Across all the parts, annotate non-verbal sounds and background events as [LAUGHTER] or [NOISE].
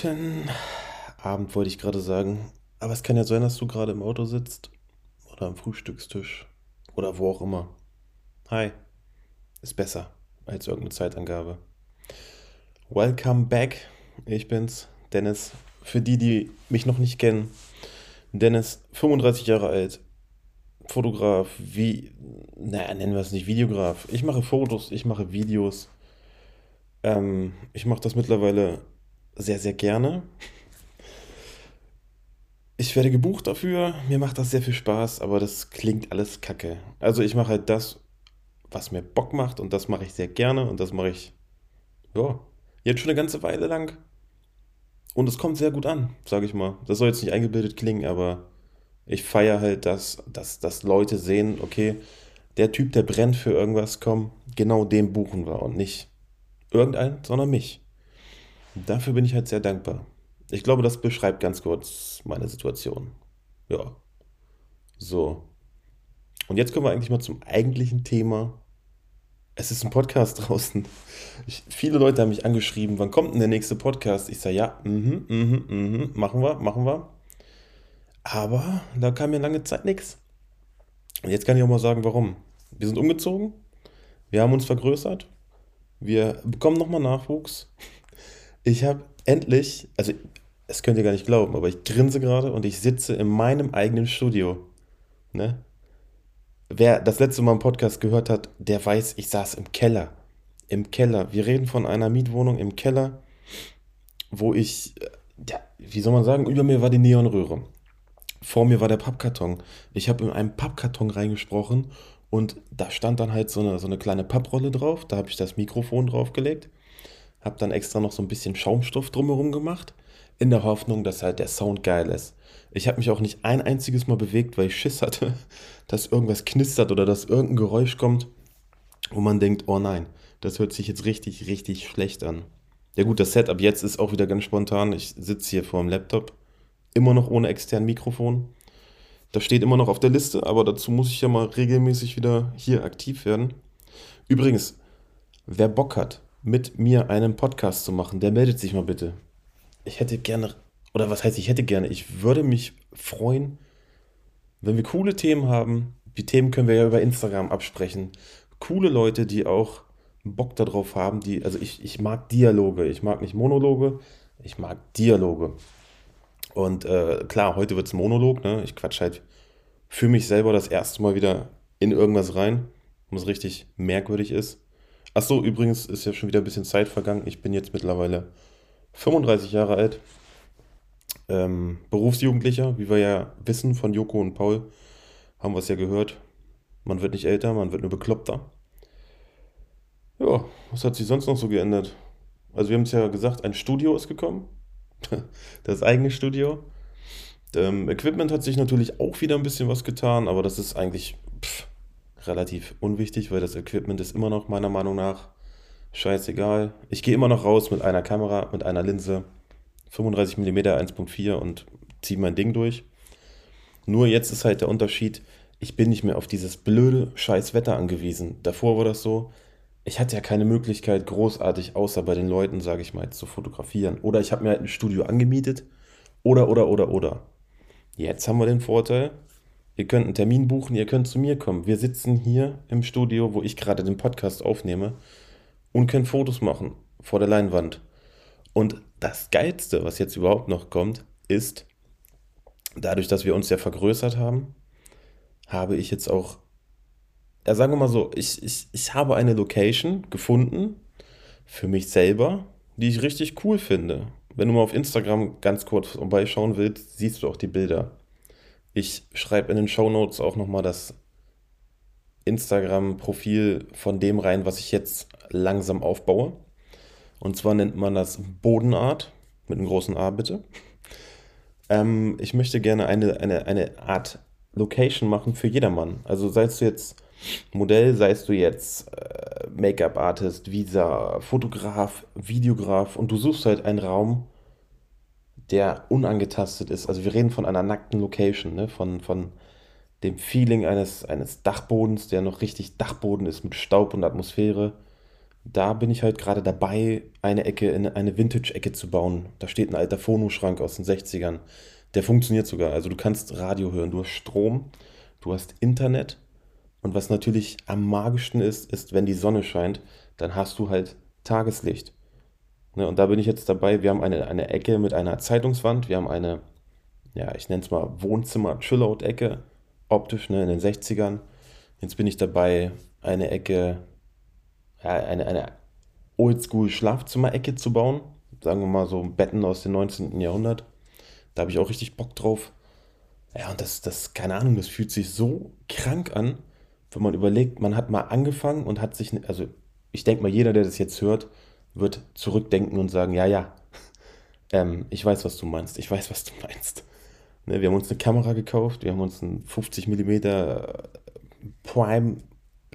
Guten Abend wollte ich gerade sagen. Aber es kann ja sein, dass du gerade im Auto sitzt oder am Frühstückstisch oder wo auch immer. Hi, ist besser als irgendeine Zeitangabe. Welcome back. Ich bin's, Dennis. Für die, die mich noch nicht kennen, Dennis, 35 Jahre alt, Fotograf, wie, naja, nennen wir es nicht Videograf. Ich mache Fotos, ich mache Videos. Ähm, ich mache das mittlerweile sehr, sehr gerne. Ich werde gebucht dafür, mir macht das sehr viel Spaß, aber das klingt alles kacke. Also ich mache halt das, was mir Bock macht und das mache ich sehr gerne und das mache ich, ja, jetzt schon eine ganze Weile lang. Und es kommt sehr gut an, sage ich mal. Das soll jetzt nicht eingebildet klingen, aber ich feiere halt, dass, dass, dass Leute sehen, okay, der Typ, der brennt für irgendwas, komm, genau den buchen wir und nicht irgendeinen, sondern mich. Dafür bin ich halt sehr dankbar. Ich glaube, das beschreibt ganz kurz meine Situation. Ja. So. Und jetzt kommen wir eigentlich mal zum eigentlichen Thema. Es ist ein Podcast [LAUGHS] draußen. Ich, viele Leute haben mich angeschrieben, wann kommt denn der nächste Podcast? Ich sage, ja, mhm, mhm, mhm, machen wir, machen wir. Aber da kam mir lange Zeit nichts. Und jetzt kann ich auch mal sagen, warum. Wir sind umgezogen, wir haben uns vergrößert, wir bekommen nochmal Nachwuchs. Ich habe endlich, also das könnt ihr gar nicht glauben, aber ich grinse gerade und ich sitze in meinem eigenen Studio. Ne? Wer das letzte Mal einen Podcast gehört hat, der weiß, ich saß im Keller. Im Keller. Wir reden von einer Mietwohnung im Keller, wo ich, ja, wie soll man sagen, über mir war die Neonröhre. Vor mir war der Pappkarton. Ich habe in einen Pappkarton reingesprochen und da stand dann halt so eine, so eine kleine Papprolle drauf. Da habe ich das Mikrofon draufgelegt. Habe dann extra noch so ein bisschen Schaumstoff drumherum gemacht, in der Hoffnung, dass halt der Sound geil ist. Ich habe mich auch nicht ein einziges Mal bewegt, weil ich Schiss hatte, [LAUGHS] dass irgendwas knistert oder dass irgendein Geräusch kommt, wo man denkt, oh nein, das hört sich jetzt richtig, richtig schlecht an. Ja gut, das Setup jetzt ist auch wieder ganz spontan. Ich sitze hier vor dem Laptop, immer noch ohne externen Mikrofon. Das steht immer noch auf der Liste, aber dazu muss ich ja mal regelmäßig wieder hier aktiv werden. Übrigens, wer Bock hat, mit mir einen Podcast zu machen, der meldet sich mal bitte. Ich hätte gerne, oder was heißt, ich hätte gerne, ich würde mich freuen, wenn wir coole Themen haben. Die Themen können wir ja über Instagram absprechen. Coole Leute, die auch Bock darauf haben, die, also ich, ich mag Dialoge, ich mag nicht Monologe, ich mag Dialoge. Und äh, klar, heute wird es Monolog, ne? Ich quatsch halt für mich selber das erste Mal wieder in irgendwas rein, was richtig merkwürdig ist. Achso, übrigens ist ja schon wieder ein bisschen Zeit vergangen. Ich bin jetzt mittlerweile 35 Jahre alt. Ähm, Berufsjugendlicher, wie wir ja wissen von Joko und Paul, haben wir es ja gehört. Man wird nicht älter, man wird nur bekloppter. Ja, was hat sich sonst noch so geändert? Also wir haben es ja gesagt, ein Studio ist gekommen. [LAUGHS] das eigene Studio. Ähm, Equipment hat sich natürlich auch wieder ein bisschen was getan, aber das ist eigentlich pff, relativ unwichtig, weil das Equipment ist immer noch meiner Meinung nach scheißegal. Ich gehe immer noch raus mit einer Kamera, mit einer Linse, 35 mm 1.4 und ziehe mein Ding durch. Nur jetzt ist halt der Unterschied, ich bin nicht mehr auf dieses blöde scheiß Wetter angewiesen. Davor war das so, ich hatte ja keine Möglichkeit, großartig außer bei den Leuten, sage ich mal, zu fotografieren. Oder ich habe mir halt ein Studio angemietet. Oder, oder, oder, oder. Jetzt haben wir den Vorteil, Ihr könnt einen Termin buchen, ihr könnt zu mir kommen. Wir sitzen hier im Studio, wo ich gerade den Podcast aufnehme und können Fotos machen vor der Leinwand. Und das Geilste, was jetzt überhaupt noch kommt, ist, dadurch, dass wir uns ja vergrößert haben, habe ich jetzt auch, ja sagen wir mal so, ich, ich, ich habe eine Location gefunden für mich selber, die ich richtig cool finde. Wenn du mal auf Instagram ganz kurz vorbeischauen willst, siehst du auch die Bilder. Ich schreibe in den Show Notes auch nochmal das Instagram-Profil von dem rein, was ich jetzt langsam aufbaue. Und zwar nennt man das Bodenart, mit einem großen A bitte. Ähm, ich möchte gerne eine, eine, eine Art Location machen für jedermann. Also seist du jetzt Modell, seist du jetzt äh, Make-up-Artist, Visa, Fotograf, Videograf und du suchst halt einen Raum, der unangetastet ist. Also wir reden von einer nackten Location, ne? von, von dem Feeling eines, eines Dachbodens, der noch richtig Dachboden ist mit Staub und Atmosphäre. da bin ich halt gerade dabei, eine Ecke in eine Vintage-Ecke zu bauen. Da steht ein alter Phonoschrank aus den 60ern. Der funktioniert sogar. Also du kannst Radio hören, du hast Strom, du hast Internet. Und was natürlich am magischsten ist, ist, wenn die Sonne scheint, dann hast du halt Tageslicht. Ne, und da bin ich jetzt dabei. Wir haben eine, eine Ecke mit einer Zeitungswand. Wir haben eine, ja, ich nenne es mal Wohnzimmer-Chillout-Ecke, optisch, ne, in den 60ern. Jetzt bin ich dabei, eine Ecke, ja, eine, eine Oldschool-Schlafzimmer-Ecke zu bauen. Sagen wir mal so Betten aus dem 19. Jahrhundert. Da habe ich auch richtig Bock drauf. Ja, und das, das, keine Ahnung, das fühlt sich so krank an, wenn man überlegt, man hat mal angefangen und hat sich, also ich denke mal, jeder, der das jetzt hört, wird zurückdenken und sagen, ja, ja, [LAUGHS] ähm, ich weiß, was du meinst, ich weiß, was du meinst. Ne, wir haben uns eine Kamera gekauft, wir haben uns einen 50 mm Prime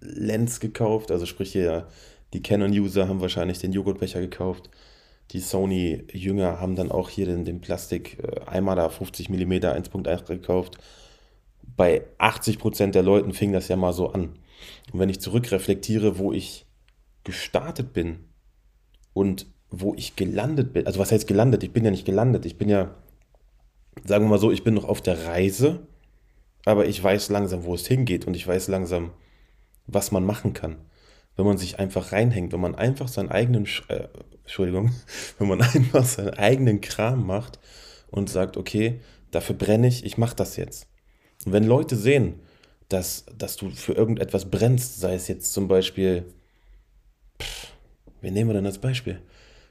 Lens gekauft, also sprich hier die Canon-User haben wahrscheinlich den Joghurtbecher gekauft. Die Sony-Jünger haben dann auch hier den, den Plastik einmal da 50 mm 1.1 gekauft. Bei 80% der Leuten fing das ja mal so an. Und wenn ich zurückreflektiere, wo ich gestartet bin und wo ich gelandet bin, also was heißt gelandet? Ich bin ja nicht gelandet, ich bin ja, sagen wir mal so, ich bin noch auf der Reise, aber ich weiß langsam, wo es hingeht und ich weiß langsam, was man machen kann. Wenn man sich einfach reinhängt, wenn man einfach seinen eigenen, äh, Entschuldigung, [LAUGHS] wenn man einfach seinen eigenen Kram macht und sagt, okay, dafür brenne ich, ich mache das jetzt. Und wenn Leute sehen, dass, dass du für irgendetwas brennst, sei es jetzt zum Beispiel, pff, wen nehmen wir denn als Beispiel?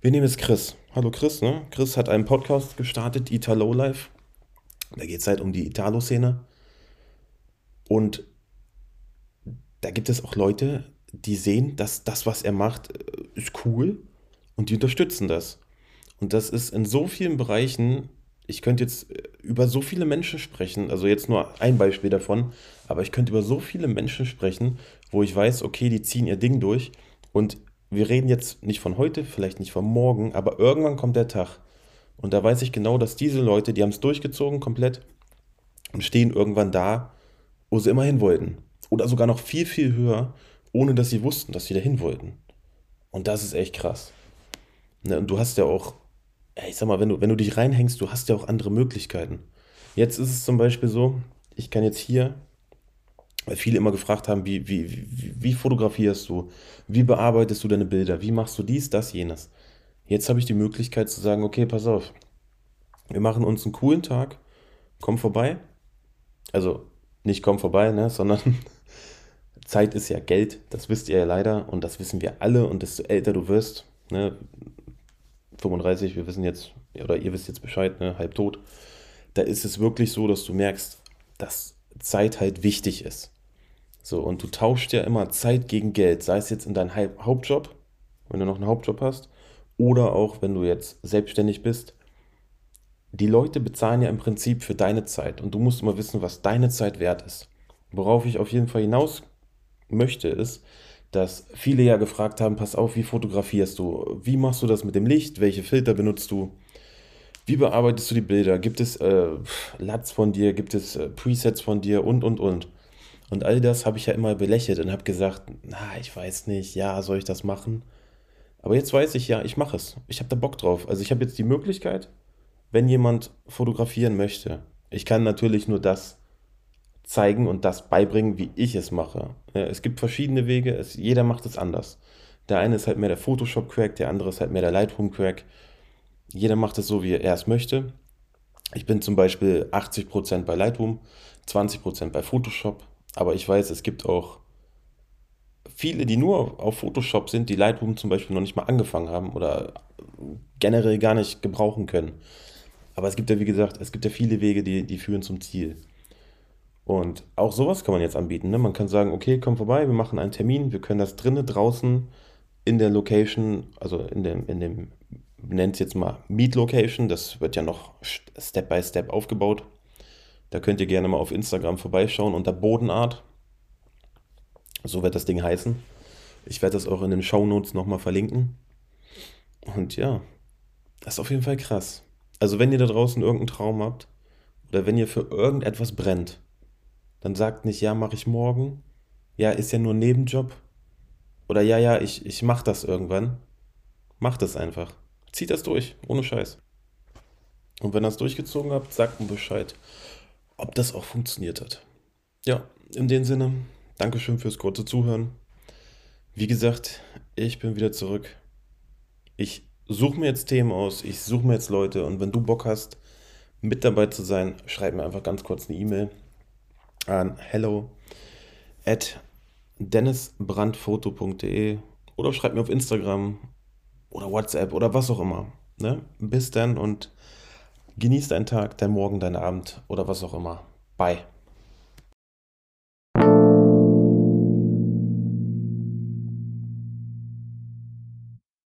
Wir nehmen jetzt Chris. Hallo Chris, ne? Chris hat einen Podcast gestartet, Italo Life. Da geht es halt um die Italo-Szene. Und da gibt es auch Leute, die sehen, dass das, was er macht, äh, ist cool und die unterstützen das. Und das ist in so vielen Bereichen, ich könnte jetzt äh, über so viele Menschen sprechen, also jetzt nur ein Beispiel davon, aber ich könnte über so viele Menschen sprechen, wo ich weiß, okay, die ziehen ihr Ding durch und wir reden jetzt nicht von heute, vielleicht nicht von morgen, aber irgendwann kommt der Tag. Und da weiß ich genau, dass diese Leute, die haben es durchgezogen komplett und stehen irgendwann da, wo sie immer hin wollten oder sogar noch viel, viel höher, ohne dass sie wussten, dass sie dahin wollten. Und das ist echt krass. Ne, und du hast ja auch, ich sag mal, wenn du, wenn du dich reinhängst, du hast ja auch andere Möglichkeiten. Jetzt ist es zum Beispiel so, ich kann jetzt hier, weil viele immer gefragt haben, wie, wie, wie, wie fotografierst du, wie bearbeitest du deine Bilder, wie machst du dies, das, jenes. Jetzt habe ich die Möglichkeit zu sagen, okay, pass auf, wir machen uns einen coolen Tag, komm vorbei. Also nicht komm vorbei, ne, sondern [LAUGHS] Zeit ist ja Geld, das wisst ihr ja leider. Und das wissen wir alle. Und desto älter du wirst, ne, 35, wir wissen jetzt, oder ihr wisst jetzt Bescheid, ne, halb tot, da ist es wirklich so, dass du merkst, dass Zeit halt wichtig ist. So, und du tauschst ja immer Zeit gegen Geld, sei es jetzt in deinem Hauptjob, wenn du noch einen Hauptjob hast, oder auch wenn du jetzt selbstständig bist. Die Leute bezahlen ja im Prinzip für deine Zeit und du musst immer wissen, was deine Zeit wert ist. Worauf ich auf jeden Fall hinaus möchte, ist, dass viele ja gefragt haben, pass auf, wie fotografierst du? Wie machst du das mit dem Licht? Welche Filter benutzt du? Wie bearbeitest du die Bilder? Gibt es äh, LUTs von dir? Gibt es äh, Presets von dir? Und, und, und. Und all das habe ich ja immer belächelt und habe gesagt, na, ich weiß nicht, ja, soll ich das machen? Aber jetzt weiß ich ja, ich mache es. Ich habe da Bock drauf. Also ich habe jetzt die Möglichkeit, wenn jemand fotografieren möchte. Ich kann natürlich nur das zeigen und das beibringen, wie ich es mache. Es gibt verschiedene Wege, es, jeder macht es anders. Der eine ist halt mehr der Photoshop-Crack, der andere ist halt mehr der Lightroom-Crack. Jeder macht es so, wie er es möchte. Ich bin zum Beispiel 80% bei Lightroom, 20% bei Photoshop, aber ich weiß, es gibt auch viele, die nur auf Photoshop sind, die Lightroom zum Beispiel noch nicht mal angefangen haben oder generell gar nicht gebrauchen können. Aber es gibt ja, wie gesagt, es gibt ja viele Wege, die, die führen zum Ziel. Und auch sowas kann man jetzt anbieten. Ne? Man kann sagen, okay, komm vorbei, wir machen einen Termin, wir können das drinnen, draußen in der Location, also in dem, in dem, nennt es jetzt mal Meet Location, das wird ja noch Step by Step aufgebaut. Da könnt ihr gerne mal auf Instagram vorbeischauen unter Bodenart. So wird das Ding heißen. Ich werde das auch in den Show Notes nochmal verlinken. Und ja, das ist auf jeden Fall krass. Also wenn ihr da draußen irgendeinen Traum habt oder wenn ihr für irgendetwas brennt, dann sagt nicht, ja, mache ich morgen. Ja, ist ja nur ein Nebenjob. oder ja, ja, ich, ich mach das irgendwann, mach das einfach. Zieht das durch, ohne Scheiß. Und wenn ihr es durchgezogen habt, sagt mir Bescheid, ob das auch funktioniert hat. Ja, in dem Sinne, Dankeschön fürs kurze Zuhören. Wie gesagt, ich bin wieder zurück. Ich suche mir jetzt Themen aus, ich suche mir jetzt Leute und wenn du Bock hast, mit dabei zu sein, schreib mir einfach ganz kurz eine E-Mail an hello at dennisbrandfoto.de oder schreib mir auf Instagram oder WhatsApp oder was auch immer. Ne? Bis dann und genieß deinen Tag, dein Morgen, dein Abend oder was auch immer. Bye.